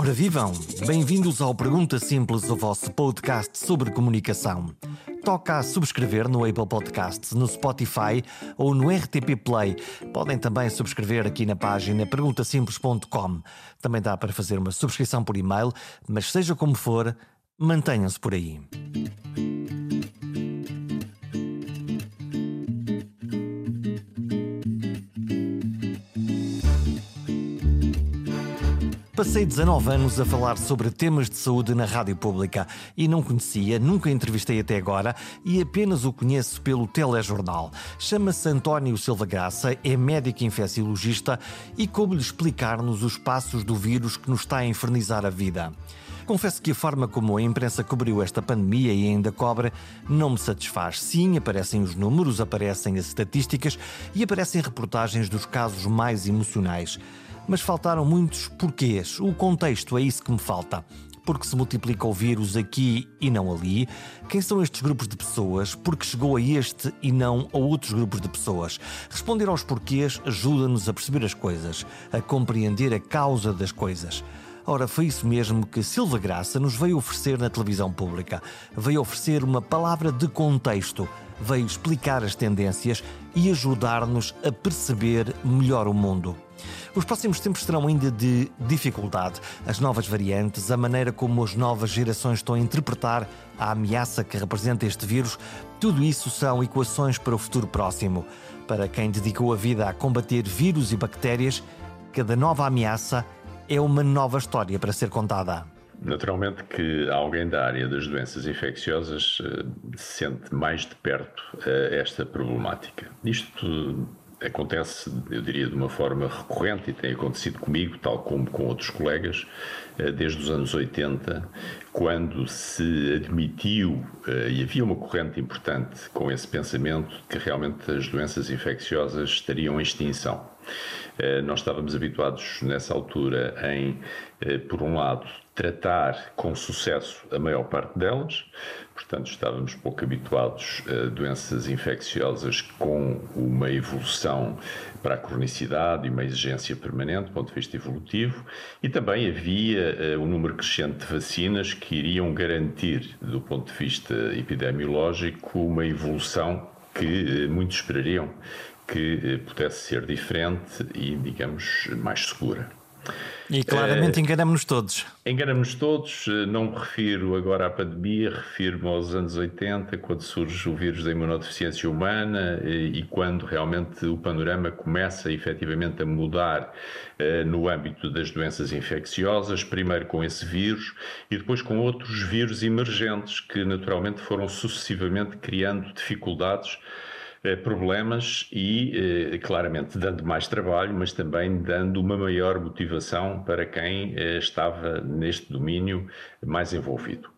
Ora vivam! Bem-vindos ao Pergunta Simples, o vosso podcast sobre comunicação. Toca a subscrever no Apple Podcasts, no Spotify ou no RTP Play. Podem também subscrever aqui na página perguntasimples.com. Também dá para fazer uma subscrição por e-mail, mas seja como for, mantenham-se por aí. Passei 19 anos a falar sobre temas de saúde na rádio pública e não conhecia, nunca entrevistei até agora e apenas o conheço pelo telejornal. Chama-se António Silva Graça, é médico infecciologista e coube-lhe explicar-nos os passos do vírus que nos está a infernizar a vida. Confesso que a forma como a imprensa cobriu esta pandemia e ainda cobre não me satisfaz. Sim, aparecem os números, aparecem as estatísticas e aparecem reportagens dos casos mais emocionais mas faltaram muitos porquês. O contexto é isso que me falta. Porque se multiplica o vírus aqui e não ali? Quem são estes grupos de pessoas? Porque chegou a este e não a outros grupos de pessoas? Responder aos porquês ajuda-nos a perceber as coisas, a compreender a causa das coisas. Ora, foi isso mesmo que Silva Graça nos veio oferecer na televisão pública. Veio oferecer uma palavra de contexto, veio explicar as tendências e ajudar-nos a perceber melhor o mundo. Os próximos tempos serão ainda de dificuldade. As novas variantes, a maneira como as novas gerações estão a interpretar a ameaça que representa este vírus, tudo isso são equações para o futuro próximo. Para quem dedicou a vida a combater vírus e bactérias, cada nova ameaça é uma nova história para ser contada. Naturalmente que alguém da área das doenças infecciosas uh, sente mais de perto uh, esta problemática. Isto acontece, eu diria, de uma forma recorrente e tem acontecido comigo, tal como com outros colegas, eh, desde os anos 80, quando se admitiu, eh, e havia uma corrente importante com esse pensamento, que realmente as doenças infecciosas estariam em extinção. Eh, nós estávamos habituados nessa altura em, por um lado, tratar com sucesso a maior parte delas, portanto, estávamos pouco habituados a doenças infecciosas com uma evolução para a cronicidade e uma exigência permanente do ponto de vista evolutivo, e também havia um número crescente de vacinas que iriam garantir, do ponto de vista epidemiológico, uma evolução que muitos esperariam que uh, pudesse ser diferente e, digamos, mais segura. E claramente uh, enganamos-nos todos. Enganamos-nos todos, eh, não me refiro agora à pandemia, refiro-me aos anos 80, quando surge o vírus da imunodeficiência humana e, eh, quando realmente o panorama começa efetivamente a mudar no âmbito das doenças infecciosas, primeiro com esse vírus e depois com outros vírus emergentes que naturalmente foram sucessivamente criando dificuldades eh, problemas e, eh, claramente, dando mais trabalho, mas também dando uma maior motivação para quem eh, estava neste domínio mais envolvido.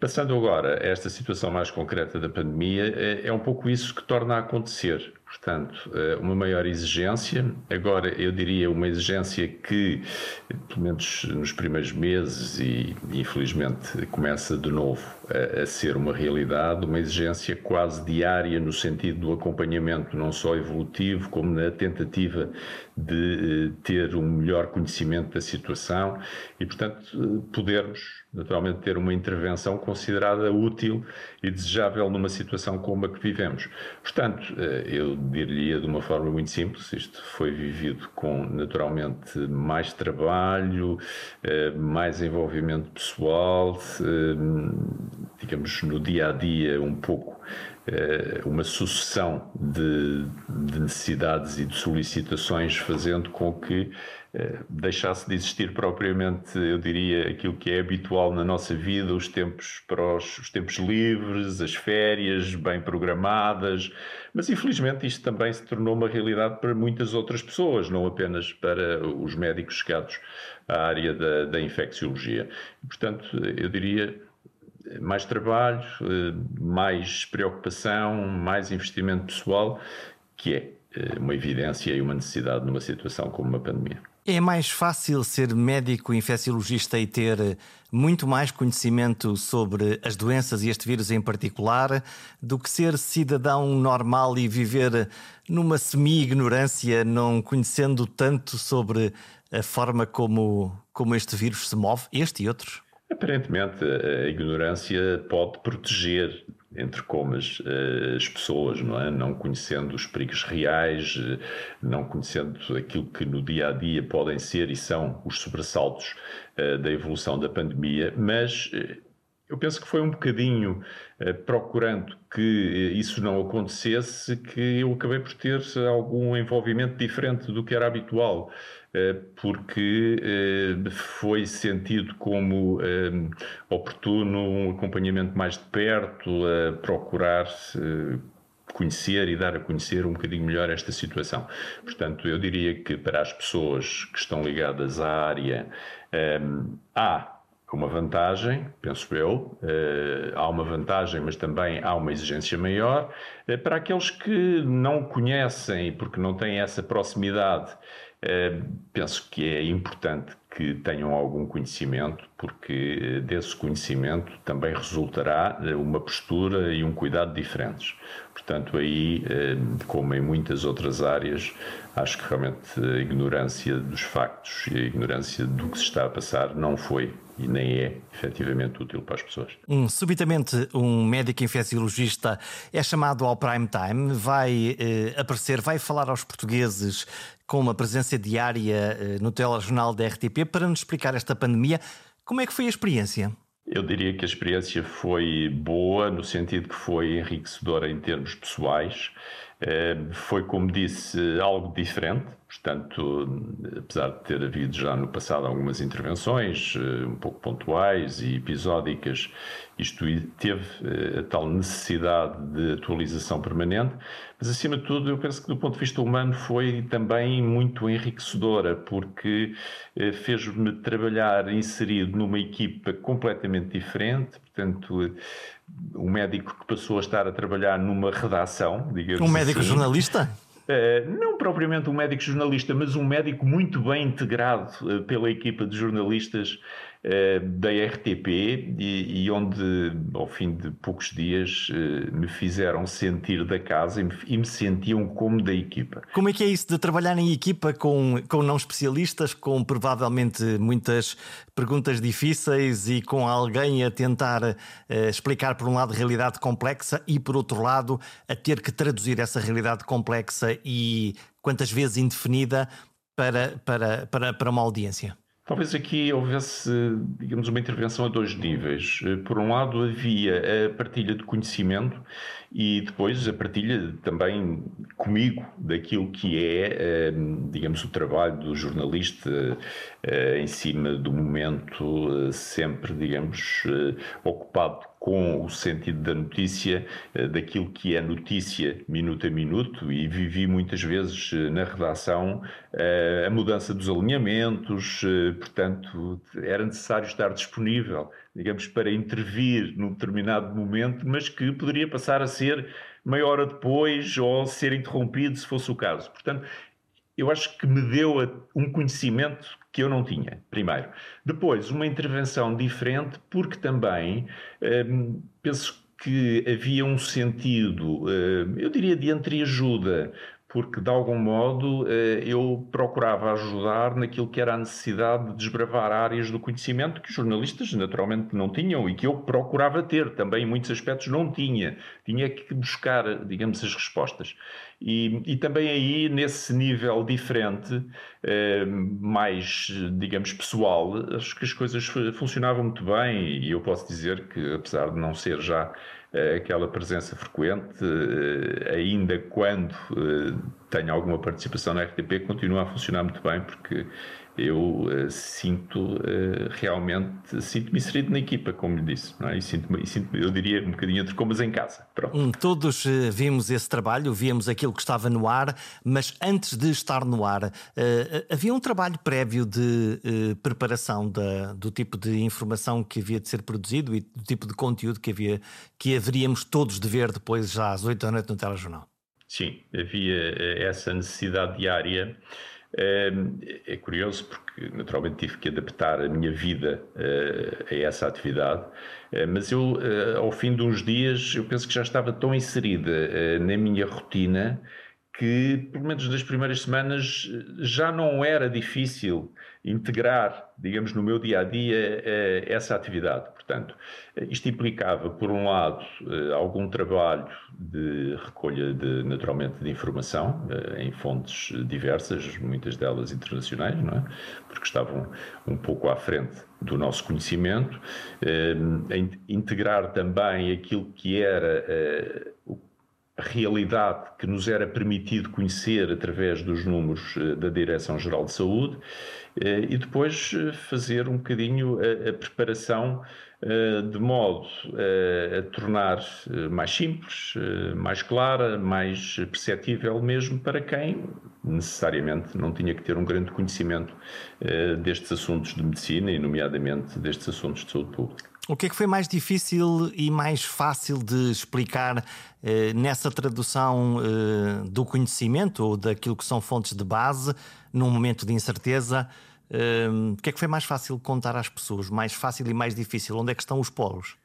Passando agora a esta situação mais concreta da pandemia, é um pouco isso que torna a acontecer. Portanto, eh, uma maior exigência, agora eu diria uma exigência que, pelo menos nos primeiros meses, e infelizmente começa de novo a, a, ser uma realidade, uma exigência quase diária no sentido do acompanhamento, não só evolutivo, como na tentativa de eh, ter um melhor conhecimento da situação e, portanto, eh, podermos naturalmente ter uma intervenção considerada útil e desejável numa situação como a que vivemos. Portanto, eu diria de uma forma muito simples, isto foi vivido com naturalmente mais trabalho, eh, mais envolvimento pessoal, eh, digamos no dia a dia um pouco eh, uma sucessão de, de necessidades e de solicitações, fazendo com que deixasse de existir propriamente, eu diria, aquilo que é habitual na nossa vida, os tempos para os, os tempos livres, as férias bem programadas, mas infelizmente isto também se tornou uma realidade para muitas outras pessoas, não apenas para os médicos chegados à área da, da infecciologia. Portanto, eu diria mais trabalho, eh, mais preocupação, mais investimento pessoal, que é eh, uma evidência e uma necessidade numa situação como uma pandemia. É mais fácil ser médico infecciologista e ter muito mais conhecimento sobre as doenças e este vírus em particular do que ser cidadão normal e viver numa semi-ignorância, não conhecendo tanto sobre a forma como, como este vírus se move, este e outros? Aparentemente, a ignorância pode proteger, entre comas, eh, as pessoas, não é? Não conhecendo os perigos reais, eh, não conhecendo aquilo que no dia a dia podem ser e são os sobressaltos eh, da evolução da pandemia, mas eu penso que foi um bocadinho procurando que isso não acontecesse que eu acabei por ter algum envolvimento diferente do que era habitual. Eh, porque eh, foi sentido como eh, oportuno um acompanhamento mais de perto, a procurar conhecer e dar a conhecer um bocadinho melhor esta situação. Portanto, eu diria que para as pessoas que estão ligadas à área, há uma vantagem, penso eu, há uma vantagem, mas também há uma exigência maior. para aqueles que não conhecem, porque não têm essa proximidade, penso que é importante que tenham algum conhecimento, porque eh, desse conhecimento também resultará eh, uma postura e um cuidado diferentes. Portanto, aí, como em muitas outras áreas, acho que realmente a ignorância dos factos e a ignorância do que se está a passar não foi e nem é efetivamente útil para as pessoas. Um, subitamente, um médico infecciologista é chamado ao prime time, vai eh, aparecer, vai falar aos portugueses com uma presença diária eh, no telejornal da RTP para nos explicar esta pandemia. Como é que foi a experiência? Eu diria que a experiência foi boa, no sentido que foi enriquecedora em termos pessoais. Eh, foi, como disse, algo diferente. Portanto, apesar de ter havido já no passado algumas intervenções, eh, um pouco pontuais e episódicas, isto teve a tal necessidade de atualização permanente, mas acima de tudo, eu penso que do ponto de vista humano foi também muito enriquecedora, porque fez-me trabalhar inserido numa equipa completamente diferente, portanto, um médico que passou a estar a trabalhar numa redação, digamos Um médico assim. jornalista? Uh, não propriamente um médico jornalista, mas um médico muito bem integrado uh, pela equipa de jornalistas da RTP e, e, onde, ao fim de poucos dias, me fizeram sentir da casa e me, e me, sentiam como da equipa. Como é que é isso de trabalhar em equipa com, com não especialistas, com provavelmente muitas perguntas difíceis e com alguém a tentar explicar, por um lado, realidade complexa e, por outro lado, a ter que traduzir essa realidade complexa e quantas vezes indefinida para, para, para, para uma audiência? Talvez aqui houvesse, digamos, uma intervenção a dois níveis. Por um lado, havia a partilha de conhecimento e depois a partilha também comigo daquilo que é, eh, digamos, o trabalho do jornalista eh, em cima do momento, eh, sempre, digamos, ocupado com o sentido da notícia, eh, daquilo que é notícia minuto a minuto, e vivi muitas vezes eh, na redação eh, a mudança dos alinhamentos, portanto, era necessário estar disponível, digamos, para intervir num determinado momento, mas que poderia passar a ser meia hora depois ou ser interrompido se fosse o caso. Portanto, eu acho que me deu um conhecimento que eu não tinha, primeiro. Depois, uma intervenção diferente, porque também hum, penso que havia um sentido, hum, eu diria, de entreajuda, porque de algum modo eh, eu procurava ajudar naquilo que era a necessidade de desbravar áreas do conhecimento que os jornalistas naturalmente não tinham e que eu procurava ter também em muitos aspectos não tinha. Tinha que buscar, digamos, as respostas. E, e também aí, nesse nível diferente, eh, mais, digamos, pessoal, acho que as coisas funcionavam muito bem e eu posso dizer que, apesar de não ser já aquela presença frequente, eh, ainda quando eh, tenho alguma participação na RTP, continua a funcionar muito bem, porque eu uh, sinto uh, realmente, sinto-me inserido na equipa, como lhe disse, é? e sinto-me, sinto eu diria, um bocadinho entre comas em casa. Hum, todos uh, vimos esse trabalho, víamos aquilo que estava no ar, mas antes de estar no ar, havia um trabalho prévio de preparação da, do tipo de informação que havia de ser produzido e do tipo de conteúdo que, havia, que haveríamos todos de ver depois, já às 8 da noite no telejornal. Sim, havia essa necessidade diária. É curioso porque, naturalmente, tive que adaptar a minha vida eh, a essa atividade, eh, mas eu, eh, ao fim de uns dias, eu penso que já estava tão inserida na minha rotina que, pelo menos nas primeiras semanas, já não era difícil integrar, digamos, no meu dia a dia eh, essa atividade. Portanto, isto implicava, por um lado, eh, algum trabalho de recolha, de, naturalmente, de informação eh, em fontes diversas, muitas delas internacionais, não é? porque estavam um pouco à frente do nosso conhecimento, integrar também aquilo que era a realidade que nos era permitido conhecer através dos números eh, da Direção-Geral de Saúde eh, e depois eh, fazer um bocadinho a, a preparação de modo a tornar mais simples, mais clara, mais perceptível mesmo para quem necessariamente não tinha que ter um grande conhecimento destes assuntos de medicina e, nomeadamente, destes assuntos de saúde pública. O que é que foi mais difícil e mais fácil de explicar eh, nessa tradução eh, do conhecimento ou daquilo que são fontes de base num momento de incerteza? O que é que foi mais fácil contar às pessoas? Mais fácil e mais difícil? Onde é que estão os polos?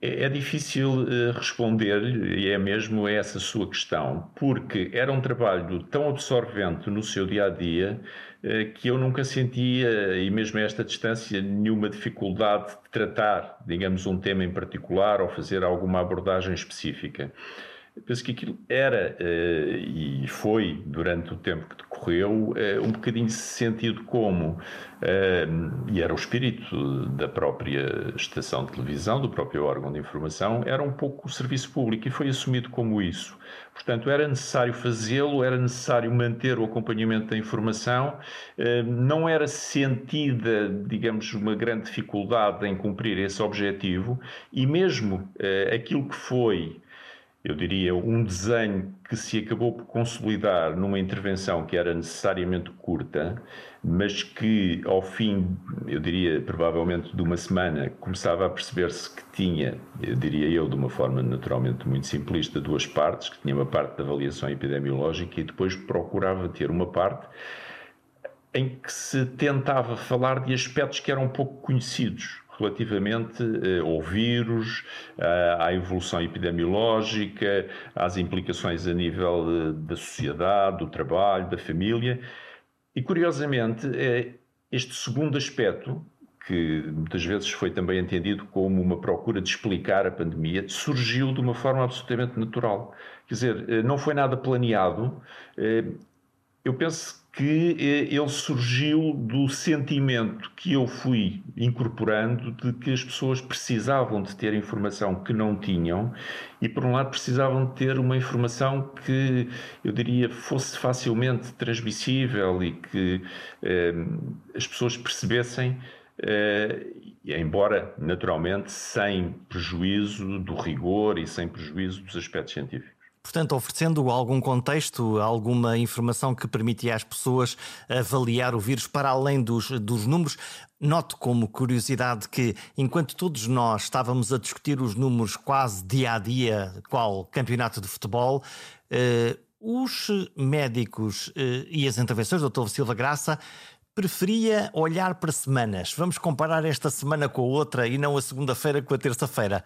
É, é difícil eh, responder-lhe, e é mesmo essa sua questão, porque era um trabalho tão absorvente no seu dia a dia eh, que eu nunca sentia, e mesmo a esta distância, nenhuma dificuldade de tratar, digamos, um tema em particular ou fazer alguma abordagem específica. Eu penso que aquilo era eh, e foi, durante o tempo que decorreu, eh, um bocadinho sentido como, e era o espírito da própria estação de televisão, do próprio órgão de informação, era um pouco o serviço público e foi assumido como isso. Portanto, era necessário fazê-lo, era necessário manter o acompanhamento da informação, eh, não era sentida, digamos, uma grande dificuldade em cumprir esse objetivo, e mesmo eh, aquilo que foi eu diria, um desenho que se acabou por consolidar numa intervenção que era necessariamente curta, mas que ao fim, eu diria, provavelmente de uma semana, começava a perceber-se que tinha, eu diria eu, de uma forma naturalmente muito simplista, duas partes, que tinha uma parte da avaliação epidemiológica e depois procurava ter uma parte em que se tentava falar de aspectos que eram pouco conhecidos relativamente eh, ao vírus, eh, à evolução epidemiológica, às implicações a nível eh, da sociedade, do trabalho, da família. E, curiosamente, este segundo aspecto, que muitas vezes foi também entendido como uma procura de explicar a pandemia, surgiu de uma forma absolutamente natural. Quer dizer, não foi nada planeado. Eu penso que eh, ele surgiu do sentimento que eu fui incorporando de que as pessoas precisavam de ter informação que não tinham e, por um lado, precisavam de ter uma informação que, eu diria, fosse facilmente transmissível e que eh, as pessoas percebessem. Eh, embora naturalmente sem prejuízo do rigor e sem prejuízo dos aspectos científicos. Portanto, oferecendo algum contexto, alguma informação que permitia às pessoas avaliar o vírus para além dos, dos números. Noto como curiosidade que, enquanto todos nós estávamos a discutir os números quase dia a dia, qual campeonato de futebol, eh, os médicos eh, e as intervenções do Dr. Silva Graça preferia olhar para semanas. Vamos comparar esta semana com a outra e não a segunda-feira com a terça-feira.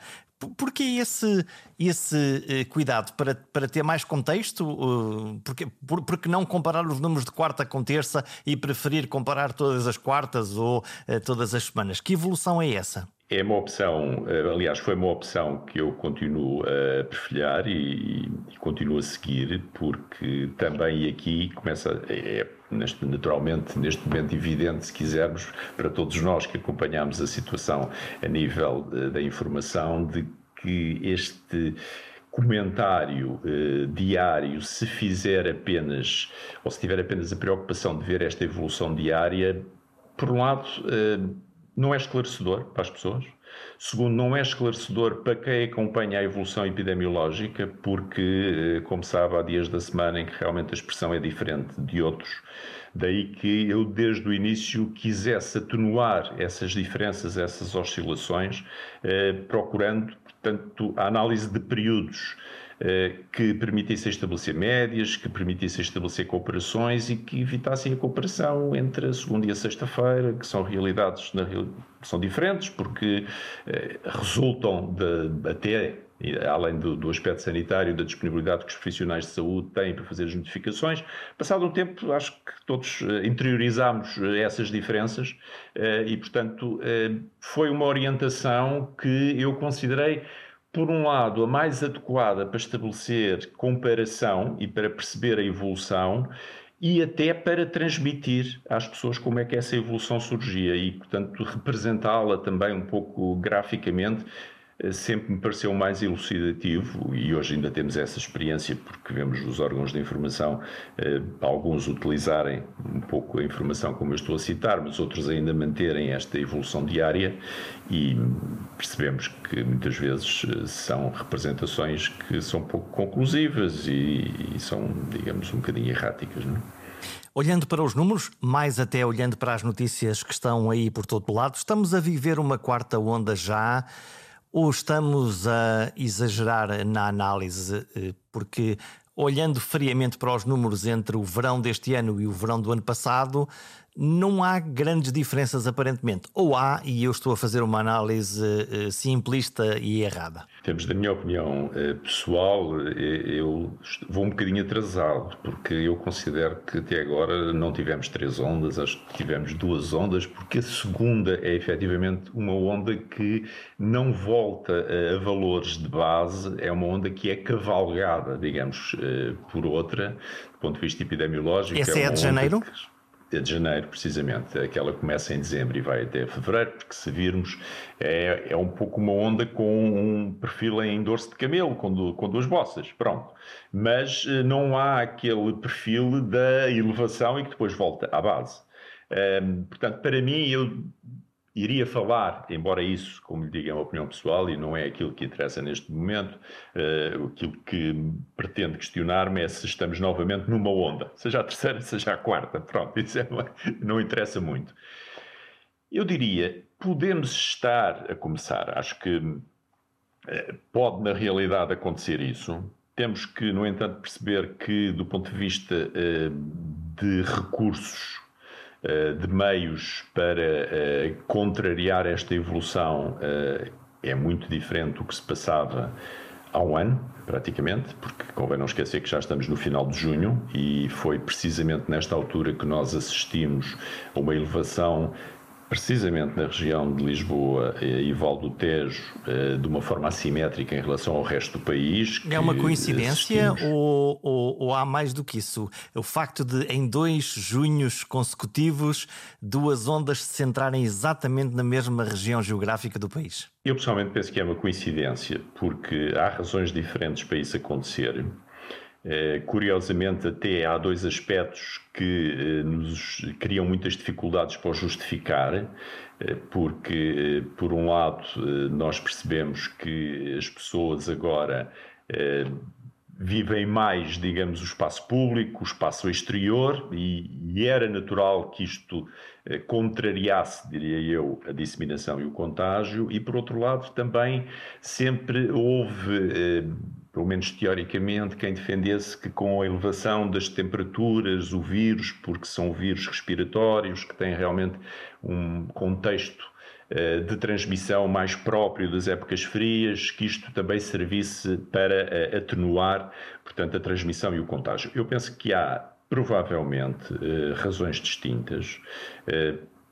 Porquê esse, esse uh, cuidado? Para, para ter mais contexto? Uh, porque, por, porque não comparar os números de quarta com terça e preferir comparar todas as quartas ou uh, todas as semanas? Que evolução é essa? É uma opção, aliás, foi uma opção que eu continuo a perfilhar e, e continuo a seguir, porque também aqui começa. É, neste, naturalmente, neste momento evidente, se quisermos, para todos nós que acompanhamos a situação a nível da informação, de que este comentário eh, diário, se fizer apenas, ou se tiver apenas a preocupação de ver esta evolução diária, por um lado, eh, não é esclarecedor para as pessoas. Segundo, não é esclarecedor para quem acompanha a evolução epidemiológica, porque, eh, como sabe, há dias da semana em que realmente a expressão é diferente de outros. Daí que eu, desde o início, quisesse atenuar essas diferenças, essas oscilações, eh, procurando, portanto, a análise de períodos que permitissem estabelecer médias, que permitissem estabelecer cooperações e que evitassem a cooperação entre a segunda e a sexta-feira, que são realidades na, são diferentes, porque resultam de, até além do, do, aspecto sanitário, da disponibilidade que os profissionais de saúde têm para fazer as notificações. Passado um tempo, acho que todos eh, interiorizámos eh, essas diferenças eh, e, portanto, foi uma orientação que eu considerei, por um lado, a mais adequada para estabelecer comparação e para perceber a evolução e até para transmitir às pessoas como é que essa evolução surgia e, portanto, representá-la também um pouco graficamente sempre me pareceu mais elucidativo e hoje ainda temos essa experiência porque vemos os órgãos de informação eh, alguns utilizarem um pouco a informação como eu estou a citar, mas outros ainda manterem esta evolução diária e percebemos que muitas vezes eh, são representações que são pouco conclusivas e, e são, digamos, um bocadinho erráticas. Não é? Olhando para os números, mais até olhando para as notícias que estão aí por todo lado, estamos a viver uma quarta onda já ou estamos a exagerar na análise? Eh, porque olhando friamente para os números entre o verão deste ano e o verão do ano passado, não há grandes diferenças aparentemente. Ou há, e eu estou a fazer uma análise uh, simplista e errada. Temos, da minha opinião uh, pessoal, uh, eu vou um bocadinho atrasado, porque eu considero que até agora não tivemos três ondas, acho que tivemos duas ondas, porque a segunda é efetivamente uma onda que não volta a valores de base, é uma onda que é cavalgada, digamos, por outra, do ponto de vista epidemiológico. Essa é, é de janeiro? Que de janeiro, precisamente. Aquela começa em dezembro e vai até fevereiro, porque se virmos, é, é um pouco uma onda com um perfil em dorso de camelo, com, do, com duas bossas, pronto. Mas eh, não há aquele perfil da elevação e que depois volta à base. Um, portanto, para mim, eu iria falar, embora isso, como lhe digo, é uma opinião pessoal e não é aquilo que interessa neste momento, uh, aquilo que pretendo questionar-me é se estamos novamente numa onda, seja a terceira, seja a quarta, pronto, isso é, não interessa muito. Eu diria, podemos estar a começar, acho que uh, pode na realidade acontecer isso, temos que, no entanto, perceber que, do ponto de vista uh, de recursos de meios para eh, contrariar esta evolução eh, é muito diferente do que se passava há um ano, praticamente, porque convém não esquecer que já estamos no final de junho e foi precisamente nesta altura que nós assistimos a uma elevação precisamente na região de Lisboa e Val do Tejo, eh, de uma forma assimétrica em relação ao resto do país. É uma coincidência ou, ou, ou, há mais do que isso? O facto de, em dois junhos consecutivos, duas ondas se centrarem exatamente na mesma região geográfica do país? Eu pessoalmente penso que é uma coincidência, porque há razões diferentes para isso acontecer. Eh, curiosamente, até há dois aspectos que eh, nos criam muitas dificuldades para justificar, eh, porque, por um lado, nós percebemos que as pessoas agora vivem mais, digamos, o espaço público, o espaço exterior, e, e, era natural que isto contrariasse, diria eu, a disseminação e o contágio, e por outro lado também sempre houve pelo menos teoricamente, quem defendesse que com a elevação das temperaturas, o vírus, porque são vírus respiratórios, que têm realmente um contexto uh, de transmissão mais próprio das épocas frias, que isto também servisse para uh, atenuar, portanto, a transmissão e o contágio. Eu penso que há provavelmente uh, razões distintas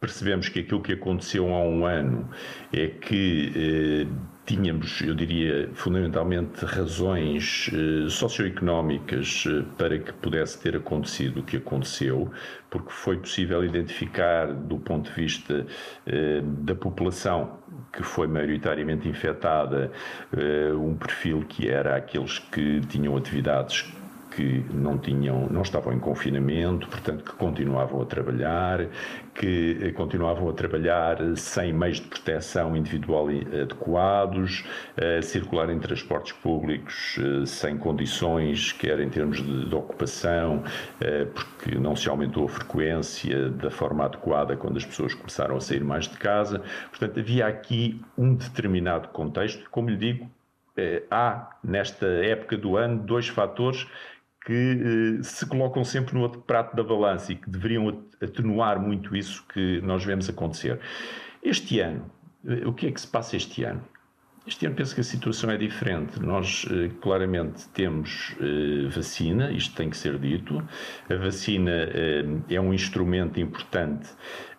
percebemos que aquilo que aconteceu há um ano é que eh, tínhamos, eu diria, fundamentalmente razões eh, socioeconómicas eh, para que pudesse ter acontecido o que aconteceu, porque foi possível identificar, do ponto de vista eh, da população que foi maioritariamente infectada, um perfil que era aqueles que tinham atividades que não tinham, não estavam em confinamento, portanto que continuavam a trabalhar, que eh, continuavam a trabalhar sem meios de proteção individual adequados, a circular em transportes públicos eh, sem condições, quer em termos de, de ocupação, eh, porque não se aumentou a frequência da forma adequada quando as pessoas começaram a sair mais de casa. Portanto, havia aqui um determinado contexto, como lhe digo, há, nesta época do ano, dois fatores que se colocam sempre no outro prato da balança e que deveriam atenuar muito isso que nós vemos acontecer. Este ano, o que é que se passa este ano? Este ano penso que a situação é diferente. Nós eh, claramente temos eh, vacina, isto tem que ser dito. A vacina eh, é um instrumento importante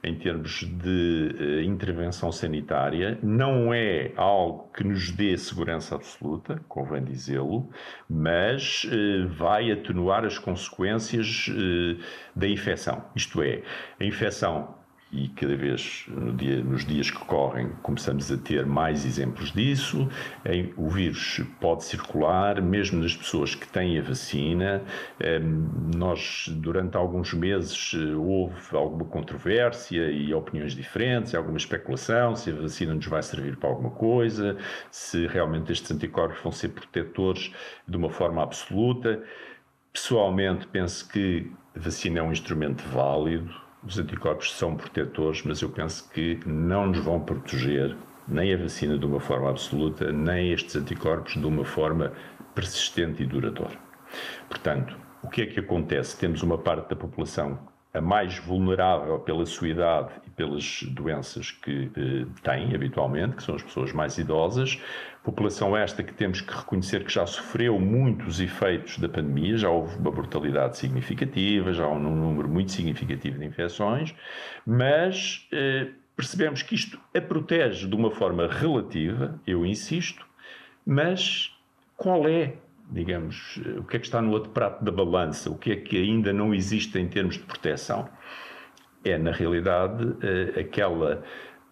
em termos de intervenção sanitária. Não é algo que nos dê segurança absoluta, convém dizê-lo, mas vai atenuar as consequências da infecção. Isto é, a infecção e cada vez no dia, nos dias que correm começamos a ter mais exemplos disso. O vírus pode circular, mesmo nas pessoas que têm a vacina. Nós, durante alguns meses, houve alguma controvérsia e opiniões diferentes, alguma especulação se a vacina nos vai servir para alguma coisa, se realmente estes anticorpos vão ser protetores de uma forma absoluta. Pessoalmente, penso que a vacina é um instrumento válido os anticorpos são protetores, mas eu penso que não nos vão proteger nem a vacina de uma forma absoluta, nem estes anticorpos de uma forma persistente e duradoura. Portanto, o que é que acontece? Temos uma parte da população a mais vulnerável pela sua idade e pelas doenças que eh, têm habitualmente, que são as pessoas mais idosas. População esta que temos que reconhecer que já sofreu muitos efeitos da pandemia, já houve uma mortalidade significativa, já há um número muito significativo de infecções, mas eh, percebemos que isto a protege de uma forma relativa, eu insisto, mas qual é digamos, o que é que está no outro prato da balança, o que é que ainda não existe em termos de proteção. É, na realidade, eh, aquela.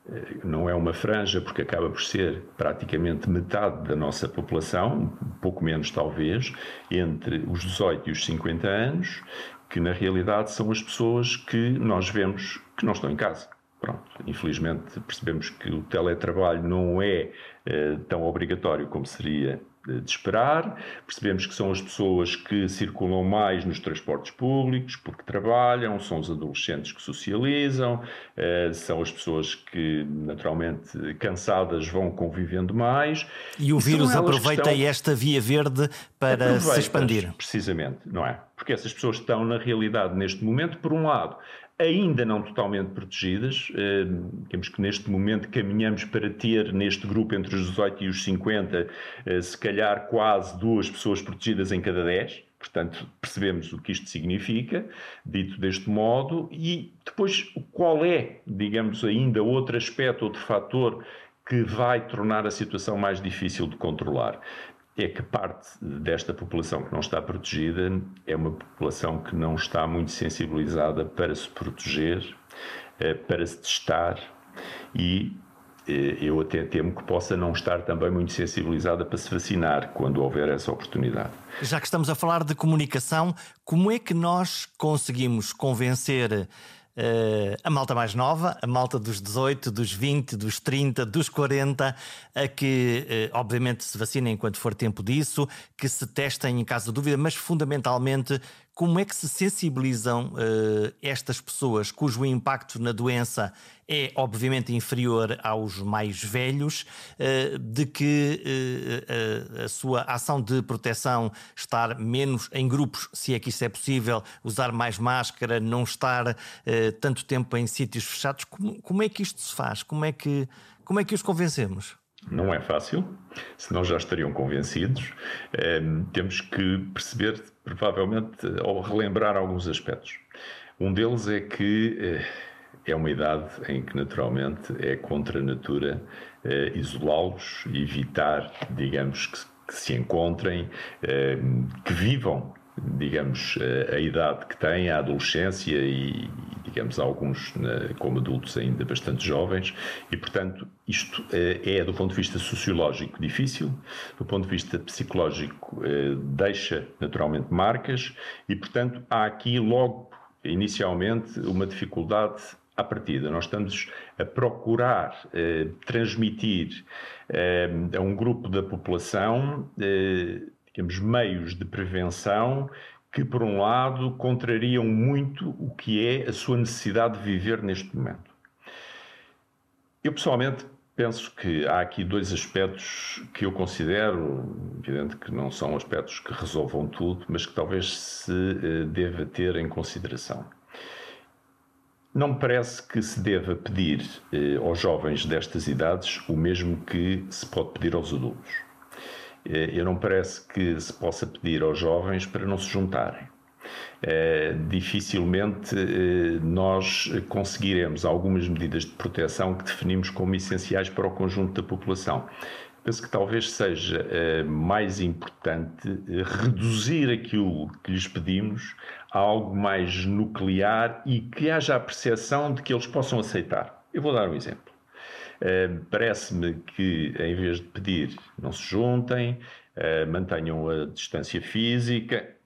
Eh, não é uma franja, porque acaba por ser praticamente metade da nossa população, pouco menos talvez, entre os 18 e os 50 anos, que na realidade são as pessoas que nós vemos que não estão em casa. Pronto, infelizmente percebemos que o teletrabalho não é eh, tão obrigatório como seria de esperar. Percebemos que são as pessoas que circulam mais nos transportes públicos porque trabalham, são os adolescentes que socializam, eh, são as pessoas que, naturalmente, cansadas vão convivendo mais. E o vírus aproveita estão... esta via verde para se expandir. Precisamente, não é? Porque essas pessoas estão, na realidade, neste momento, por um lado, ainda não totalmente protegidas. Temos que neste momento caminhamos para ter neste grupo entre os 18 e os 50, eh, se calhar quase duas pessoas protegidas em cada 10. Portanto, percebemos o que isto significa, dito deste modo, e depois qual é, digamos, ainda outro aspecto, outro fator que vai tornar a situação mais difícil de controlar é que parte desta população que não está protegida é uma população que não está muito sensibilizada para se proteger, eh, para se testar e eh, eu até temo que possa não estar também muito sensibilizada para se vacinar quando houver essa oportunidade. Já que estamos a falar de comunicação, como é que nós conseguimos convencer Uh, a malta mais nova, a malta dos 18, dos 20, dos 30, dos 40, a que, uh, obviamente, se vacinem enquanto for tempo disso, que se testem em caso de dúvida, mas fundamentalmente como é que se sensibilizam uh, estas pessoas cujo impacto na doença é obviamente inferior aos mais velhos, uh, de que uh, a sua ação de proteção estar menos em grupos, se é que isso é possível, usar mais máscara, não estar tanto tempo em sítios fechados, como, como é que isto se faz? Como é que, como é que os convencemos? Não é fácil, senão já estariam convencidos. temos que perceber, provavelmente, ou relembrar alguns aspectos. Um deles é que eh, é uma idade em que, naturalmente, é contra a natura eh, isolá-los, evitar, digamos, que, que se encontrem, que vivam digamos, a idade que têm, a adolescência e, digamos, alguns como adultos ainda bastante jovens, e, portanto, isto eh, é, do ponto de vista sociológico, difícil, do ponto de vista psicológico, eh, deixa naturalmente marcas, e, portanto, há aqui logo, inicialmente, uma dificuldade à partida. Nós estamos a procurar eh, transmitir eh, a um grupo da população eh, temos meios de prevenção que, por um lado, contrariam muito o que é a sua necessidade de viver neste momento. Eu, pessoalmente, penso que há aqui dois aspectos que eu considero, evidente que não são aspectos que resolvam tudo, mas que talvez se uh, deva ter em consideração. Não me parece que se deva pedir uh, aos jovens destas idades o mesmo que se pode pedir aos adultos. Uh, eu não parece que se possa pedir aos jovens para não se juntarem eh, dificilmente eh, nós conseguiremos algumas medidas de proteção que definimos como essenciais para o conjunto da população. Penso que talvez seja eh, mais importante reduzir aquilo que lhes pedimos a algo mais nuclear e que haja a percepção de que eles possam aceitar. Eu vou dar um exemplo. Uh, Parece-me que, em vez de pedir não se juntem, uh, mantenham a distância física,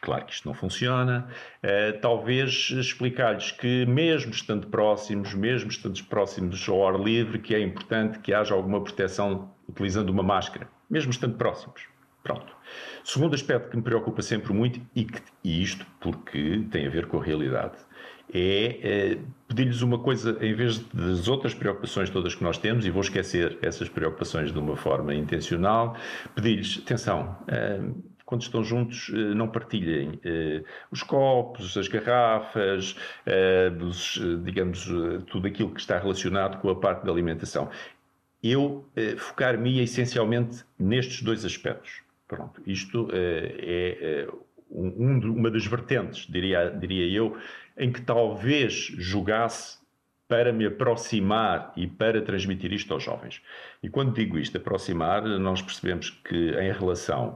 Claro que isto não funciona. Uh, talvez explicar-lhes que, mesmo estando próximos, mesmo estando próximos ao ar livre, que é importante que haja alguma proteção utilizando uma máscara, mesmo estando próximos. Pronto. Segundo aspecto que me preocupa sempre muito, e, que, e isto porque tem a ver com a realidade, é, é pedir-lhes uma coisa, em vez das outras preocupações todas que nós temos, e vou esquecer essas preocupações de uma forma intencional, pedir-lhes, atenção, uh, quando estão juntos, eh, não partilhem eh, os copos, as garrafas, eh, digamos, tudo aquilo que está relacionado com a parte da alimentação. Eu focar-me essencialmente nestes dois aspectos. Pronto, isto é uma das vertentes, diria, diria eu, em que talvez jogasse para me aproximar e para transmitir isto aos jovens. E quando digo isto, aproximar, nós percebemos que em relação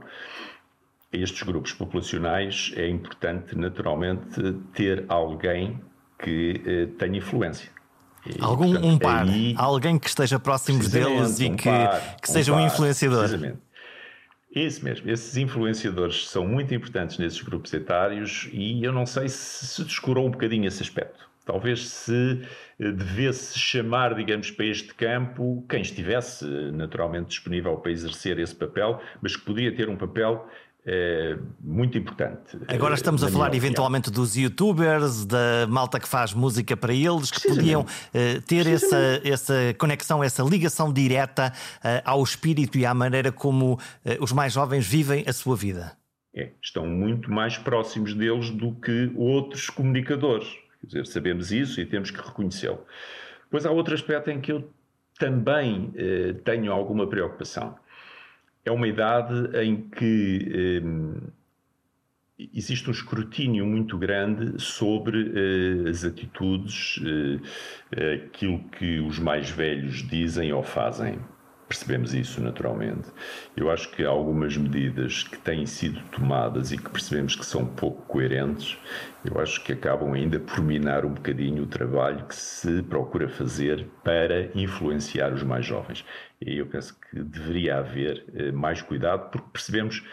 estes grupos populacionais é importante, naturalmente, ter alguém que eh, tenha influência. E, Algum portanto, um par, aí, alguém que esteja próximo deles e um que, par, que seja um, um influenciador. Precisamente. Isso mesmo, esses influenciadores são muito importantes nesses grupos etários e eu não sei se se descurou um bocadinho esse aspecto. Talvez se eh, devesse chamar, digamos, para este campo quem estivesse naturalmente disponível para exercer esse papel, mas que podia ter um papel é muito importante. Agora estamos a falar eventualmente dos youtubers, da malta que faz música para eles, que podiam uh, ter essa, essa conexão, essa ligação direta uh, ao espírito e à maneira como uh, os mais jovens vivem a sua vida. É, estão muito mais próximos deles do que outros comunicadores. Quer dizer, sabemos isso e temos que reconhecê-lo. Pois há outro aspecto em que eu também tenho alguma preocupação é uma idade em que eh, existe um escrutínio muito grande sobre eh, as atitudes, eh, aquilo que os mais velhos dizem ou fazem. Percebemos isso naturalmente. Eu acho que algumas medidas que têm sido tomadas e que percebemos que são pouco coerentes, eu acho que acabam ainda por minar um bocadinho o trabalho que se procura fazer para influenciar os mais jovens. E eu penso que deveria haver eh, mais cuidado, porque percebemos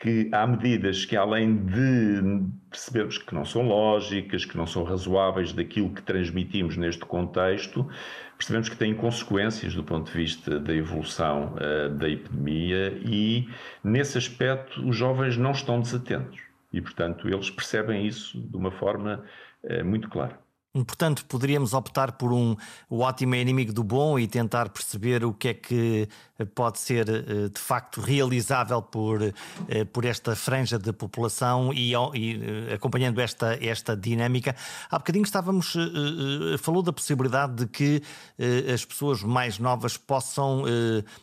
que há medidas que, além de percebermos que não são lógicas, que não são razoáveis daquilo que transmitimos neste contexto, percebemos que têm consequências do ponto de vista da evolução uh, da epidemia e, nesse aspecto, os jovens não estão desatentos. E, portanto, eles percebem isso de uma forma uh, muito clara. Portanto, poderíamos optar por um o ótimo é inimigo do bom e tentar perceber o que é que eh, pode ser eh, de facto realizável por, eh, por esta franja de população e, e acompanhando esta, esta dinâmica. Há bocadinho estávamos, falou da possibilidade de que as pessoas mais novas possam,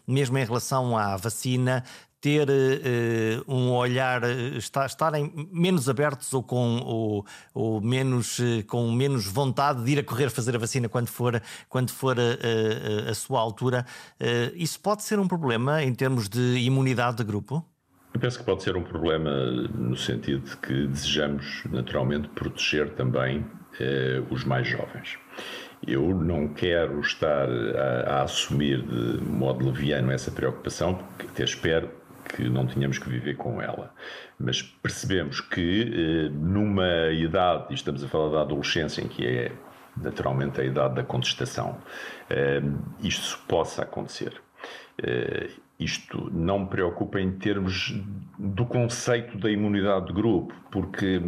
mesmo em relação à vacina, ter uh, um olhar, eh, estar, estarem menos abertos ou com, ou, ou menos, uh, com menos vontade de ir a correr fazer a vacina quando for, quando for a, a, a sua altura. Uh, isso pode ser um problema em termos de imunidade de grupo? Eu penso que pode ser um problema no sentido de que desejamos naturalmente proteger também os mais jovens. Eu não quero estar a, a, assumir de modo leviano essa preocupação, porque até espero que não tínhamos que viver com ela. Mas percebemos que eh, numa idade, e estamos a falar da adolescência, em que é naturalmente a idade da contestação, eh, isto possa acontecer. Eh, isto não me preocupa em termos do conceito da imunidade de grupo, porque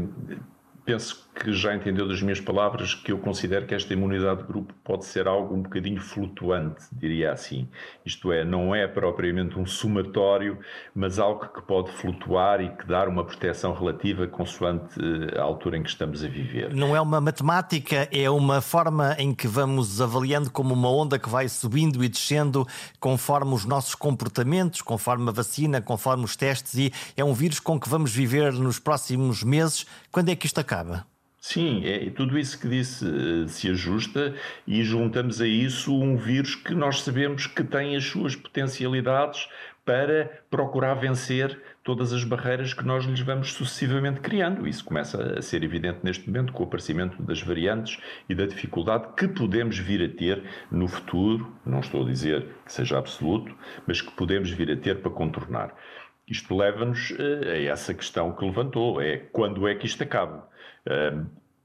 penso que já entendeu das minhas palavras que eu considero que esta imunidade de grupo pode ser algo um bocadinho flutuante, diria assim. Isto é, não é propriamente um somatório, mas algo que pode flutuar e que dar uma proteção relativa consoante eh, a altura em que estamos a viver. Não é uma matemática, é uma forma em que vamos avaliando como uma onda que vai subindo e descendo conforme os nossos comportamentos, conforme a vacina, conforme os testes, e é um vírus com que vamos viver nos próximos meses. Quando é que isto acaba? Sim, é, tudo isso que disse eh, se ajusta e juntamos a isso um vírus que nós sabemos que tem as suas potencialidades para procurar vencer todas as barreiras que nós lhes vamos sucessivamente criando. Isso começa a ser evidente neste momento com o aparecimento das variantes e da dificuldade que podemos vir a ter no futuro, não estou a dizer que seja absoluto, mas que podemos vir a ter para contornar. Isto leva-nos eh, a essa questão que levantou, é quando é que isto acaba?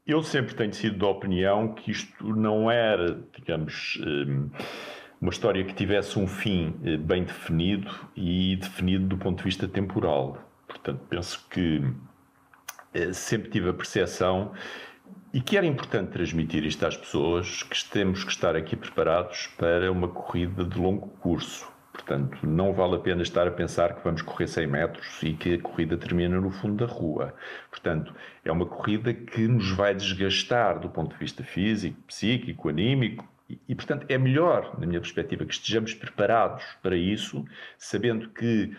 Eu sempre tenho sido da opinião que isto não era, digamos, uma história que tivesse um fim eh, bem definido e definido do ponto de vista temporal. Portanto, penso que eh, sempre tive a percepção e que era importante transmitir isto às pessoas que temos que estar aqui preparados para uma corrida de longo curso. Portanto, não vale a pena estar a pensar que vamos correr 100 metros e que a corrida termina no fundo da rua. Portanto, é uma corrida que nos vai desgastar do ponto de vista físico, psíquico, anímico. E, e, portanto, é melhor, na minha perspectiva, que estejamos preparados para isso, sabendo que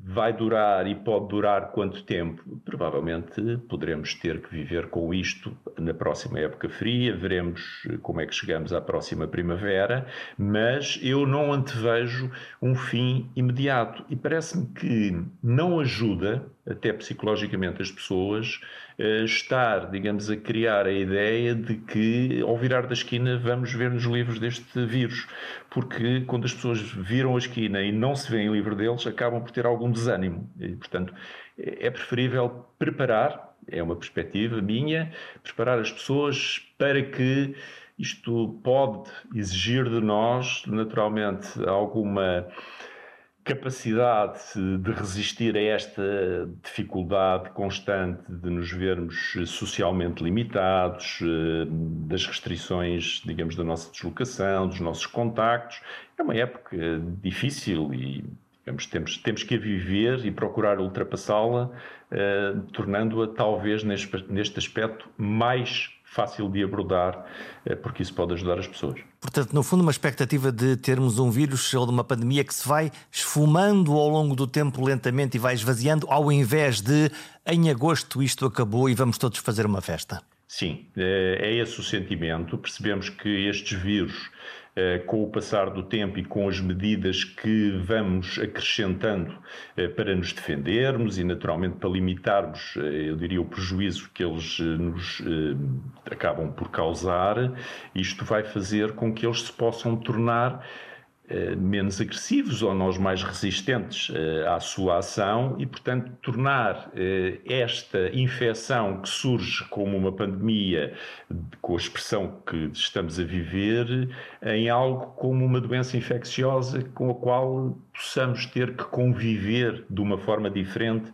Vai durar e pode durar quanto tempo? Provavelmente poderemos ter que viver com isto na próxima época fria, veremos como é que chegamos à próxima primavera, mas eu não antevejo um fim imediato e parece-me que não ajuda até psicologicamente as pessoas, eh, estar, digamos, a criar a ideia de que ao virar da esquina vamos ver nos livros deste vírus. Porque quando as pessoas viram a esquina e não se veem livre deles, acabam por ter algum desânimo. E, portanto, é preferível preparar, é uma perspectiva minha, preparar as pessoas para que isto pode exigir de nós, naturalmente, alguma capacidade de resistir a esta dificuldade constante de nos vermos socialmente limitados, eh, das restrições, digamos, da nossa deslocação, dos nossos contactos. É uma época difícil e digamos, temos, temos que a viver e procurar ultrapassá-la, eh, tornando-a talvez neste, neste aspecto mais fácil de abordar, eh, porque isso pode ajudar as pessoas. Portanto, no fundo, uma expectativa de termos um vírus ou de uma pandemia que se vai esfumando ao longo do tempo lentamente e vai esvaziando, ao invés de em agosto isto acabou e vamos todos fazer uma festa. Sim, é, é esse o sentimento. Percebemos que estes vírus eh, com o passar do tempo e com as medidas que vamos acrescentando eh, para nos defendermos e, naturalmente, para limitarmos, eh, eu diria, o prejuízo que eles nos acabam por causar, isto vai fazer com que eles se possam tornar eh, menos agressivos ou nós mais resistentes eh, à sua ação e, portanto, tornar eh, esta infecção que surge como uma pandemia, com a expressão que estamos a viver, em algo como uma doença infecciosa com a qual possamos ter que conviver de uma forma diferente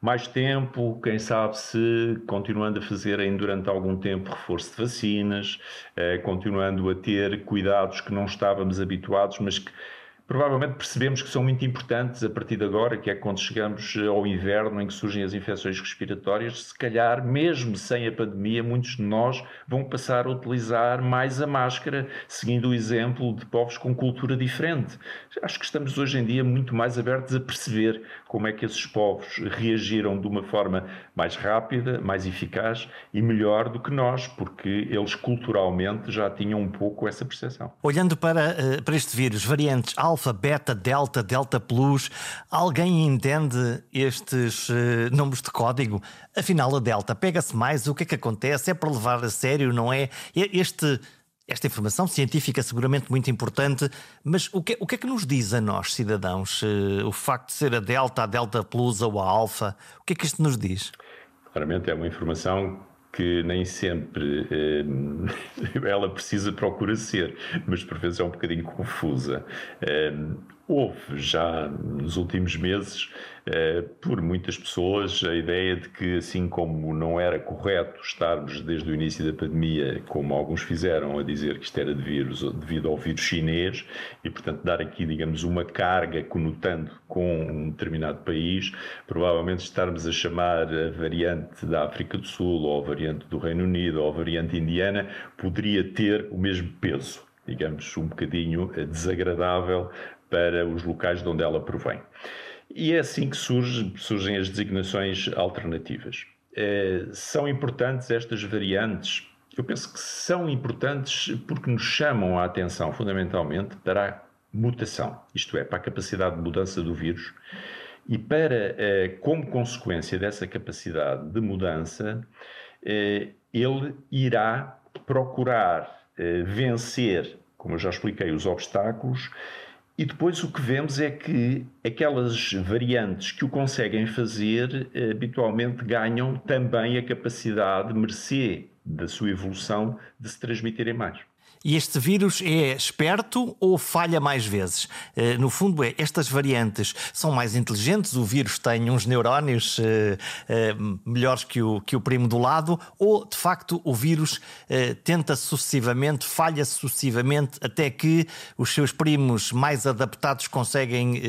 mais tempo, quem sabe se continuando a fazer ainda durante algum tempo reforço de vacinas, eh, continuando a ter cuidados que não estávamos habituados, mas que provavelmente percebemos que são muito importantes a partir de agora, que é quando chegamos ao inverno em que surgem as infecções respiratórias, se calhar, mesmo sem a pandemia, muitos de nós vão passar a utilizar mais a máscara, seguindo o exemplo de povos com cultura diferente. Acho que estamos hoje em dia muito mais abertos a perceber como é que esses povos reagiram de uma forma mais rápida, mais eficaz e melhor do que nós, porque eles culturalmente já tinham um pouco essa percepção. Olhando para, eh, para este vírus, variantes alfa, beta, delta, delta plus, alguém entende estes uh, números de código? Afinal, a delta pega-se mais? O que é que acontece? É para levar a sério, não é? Este esta informação científica é seguramente muito importante, mas o que, o que é que nos diz a nós, cidadãos, uh, o facto de ser a Delta, a Delta Plus ou a Alfa? O que é que isto nos diz? Claramente é uma informação que nem sempre eh, ela precisa procura ser, mas por vezes é um bocadinho confusa. Eh, houve já nos últimos meses, eh, por muitas pessoas, a ideia de que, assim como não era correto estarmos desde o início da pandemia, como alguns fizeram, a dizer que isto era de vírus, devido ao vírus chinês, e portanto dar aqui, digamos, uma carga conotando com um determinado país, provavelmente estarmos a chamar a variante da África do Sul, ou a variante do Reino Unido, ou a variante indiana, poderia ter o mesmo peso digamos, um bocadinho desagradável para os locais de onde ela provém. E é assim que surge, surgem as designações alternativas. É, são importantes estas variantes? Eu penso que são importantes porque nos chamam a atenção, fundamentalmente, para a mutação, isto é, para a capacidade de mudança do vírus e para, é, como consequência dessa capacidade de mudança, é, ele irá procurar vencer, como eu já expliquei, os obstáculos e depois o que vemos é que aquelas variantes que o conseguem fazer eh, habitualmente ganham também a capacidade, mercê da sua evolução, de se transmitirem mais. E este vírus é esperto ou falha mais vezes? Eh, no fundo, é estas variantes são mais inteligentes, o vírus tem uns neurónios eh, eh, melhores que o, que o primo do lado, ou de facto o vírus tenta sucessivamente, falha sucessivamente, até que os seus primos mais adaptados conseguem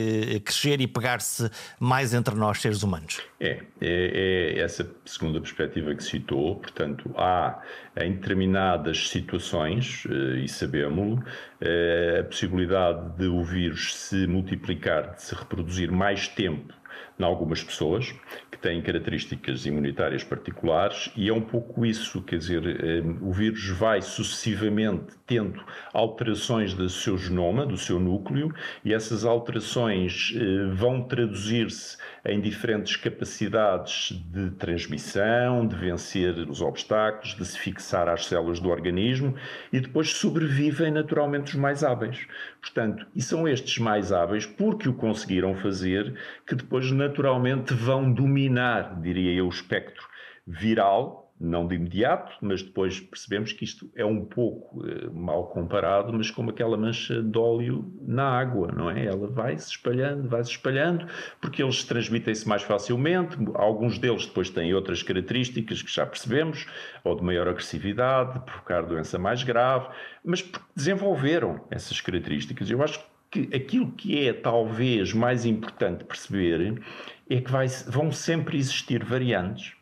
crescer e pegar-se mais entre nós, seres humanos? É, é, é essa segunda perspectiva que citou. Portanto, há em determinadas situações, e sabemos-lo, eh, a possibilidade de o vírus se multiplicar, de se reproduzir mais tempo em algumas pessoas que têm características imunitárias particulares e é um pouco isso, quer dizer, eh, o vírus vai sucessivamente tendo alterações do seu genoma, do seu núcleo, e essas alterações vão traduzir-se em diferentes capacidades de transmissão, de vencer os obstáculos, de se fixar às células do organismo e depois sobrevivem naturalmente os mais hábeis. Portanto, e são estes mais hábeis, porque o conseguiram fazer, que depois naturalmente vão dominar, diria eu, o espectro viral não de imediato, mas depois percebemos que isto é um pouco eh, mal comparado, mas como aquela mancha de óleo na água, não é? Ela vai se espalhando, vai se espalhando, porque eles transmitem-se mais facilmente, alguns deles depois têm outras características que já percebemos, ou de maior agressividade, de provocar doença mais grave, mas desenvolveram essas características. Eu acho que aquilo que é talvez mais importante perceber é que vai, vão sempre existir variantes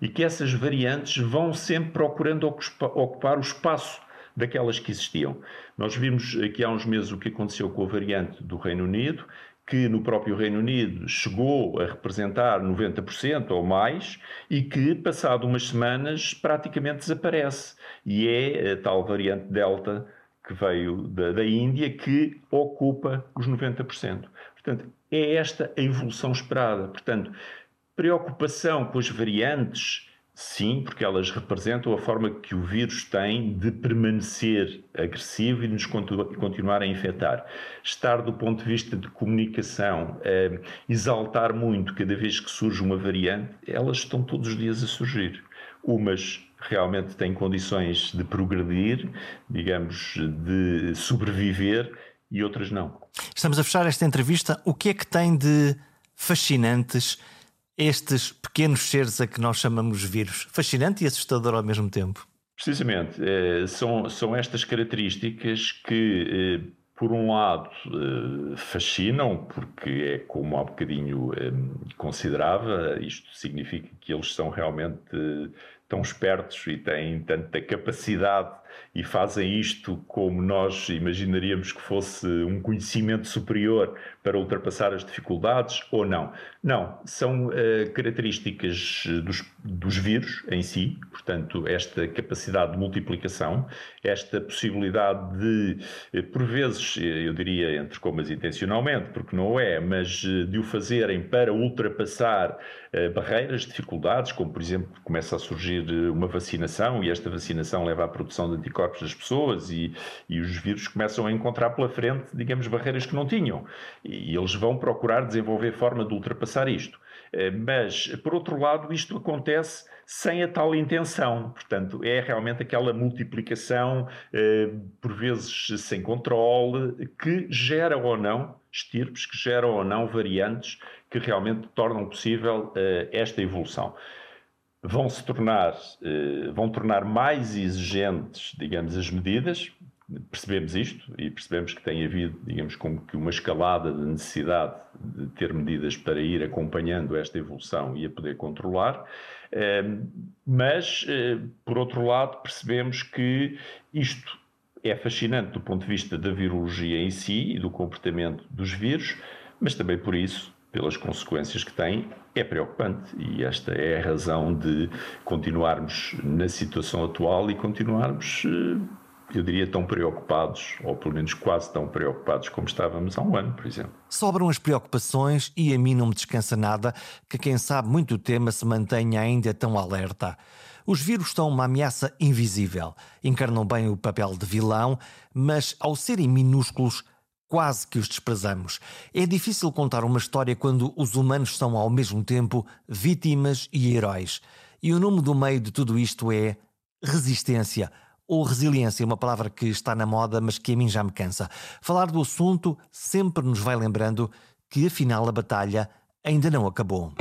e que essas variantes vão sempre procurando ocupar o espaço daquelas que existiam. Nós vimos aqui há uns meses o que aconteceu com a variante do Reino Unido, que no próprio Reino Unido chegou a representar 90% ou mais e que, passado umas semanas, praticamente desaparece. E é a tal variante Delta que veio da, da Índia que ocupa os 90%. Portanto, é esta a evolução esperada. Portanto, Preocupação com as variantes, sim, porque elas representam a forma que o vírus tem de permanecer agressivo e de nos continuar a infectar. Estar do ponto de vista de comunicação, eh, exaltar muito cada vez que surge uma variante, elas estão todos os dias a surgir. Umas realmente têm condições de progredir, digamos, de sobreviver e outras não. Estamos a fechar esta entrevista. O que é que tem de fascinantes? estes pequenos seres a que nós chamamos vírus? Fascinante e assustador ao mesmo tempo. Precisamente, é, são, são estas características que, é, por um lado, é, fascinam, porque é como há bocadinho considerava, isto significa que eles são realmente tão espertos e têm tanta capacidade e fazem isto como nós imaginaríamos que fosse um conhecimento superior para ultrapassar as dificuldades ou não. Não, são uh, características dos, dos vírus em si, portanto, esta capacidade de multiplicação, esta possibilidade de, eh, por vezes, eu diria entre comas intencionalmente, porque não é, mas eh, de o fazerem para ultrapassar uh, barreiras, dificuldades, como por exemplo começa a surgir uma vacinação e esta vacinação leva à produção de anticorpos das pessoas e, e os vírus começam a encontrar pela frente, digamos, barreiras que não tinham. E, eles vão procurar desenvolver forma de ultrapassar isto. Eh, mas, por outro lado, isto acontece sem a tal intenção. Portanto, é realmente aquela multiplicação, eh, por vezes sem controle, que gera ou não estirpes, que geram ou não variantes que realmente tornam possível eh, esta evolução vão se tornar, vão tornar mais exigentes, digamos, as medidas, percebemos isto e percebemos que tem havido, digamos, como que uma escalada de necessidade de ter medidas para ir acompanhando esta evolução e a poder controlar. Ehm, mas, eh, por outro lado, percebemos que isto é fascinante do ponto de vista da virologia em si e do comportamento dos vírus, mas também por isso, pelas consequências que tem, é preocupante. E esta é a razão de continuarmos na situação atual e continuarmos eh, eu diria, tão preocupados, ou pelo menos quase tão preocupados como estávamos há um ano, por exemplo. Sobram as preocupações e a mim não me descansa nada que quem sabe muito o tema se mantenha ainda tão alerta. Os vírus são uma ameaça invisível, encarnam bem o papel de vilão, mas ao serem minúsculos, quase que os desprezamos. É difícil contar uma história quando os humanos são ao mesmo tempo vítimas e heróis. E o nome do meio de tudo isto é resistência ou resiliência, uma palavra que está na moda, mas que a mim já me cansa. Falar do assunto sempre nos vai lembrando que afinal a batalha ainda não acabou.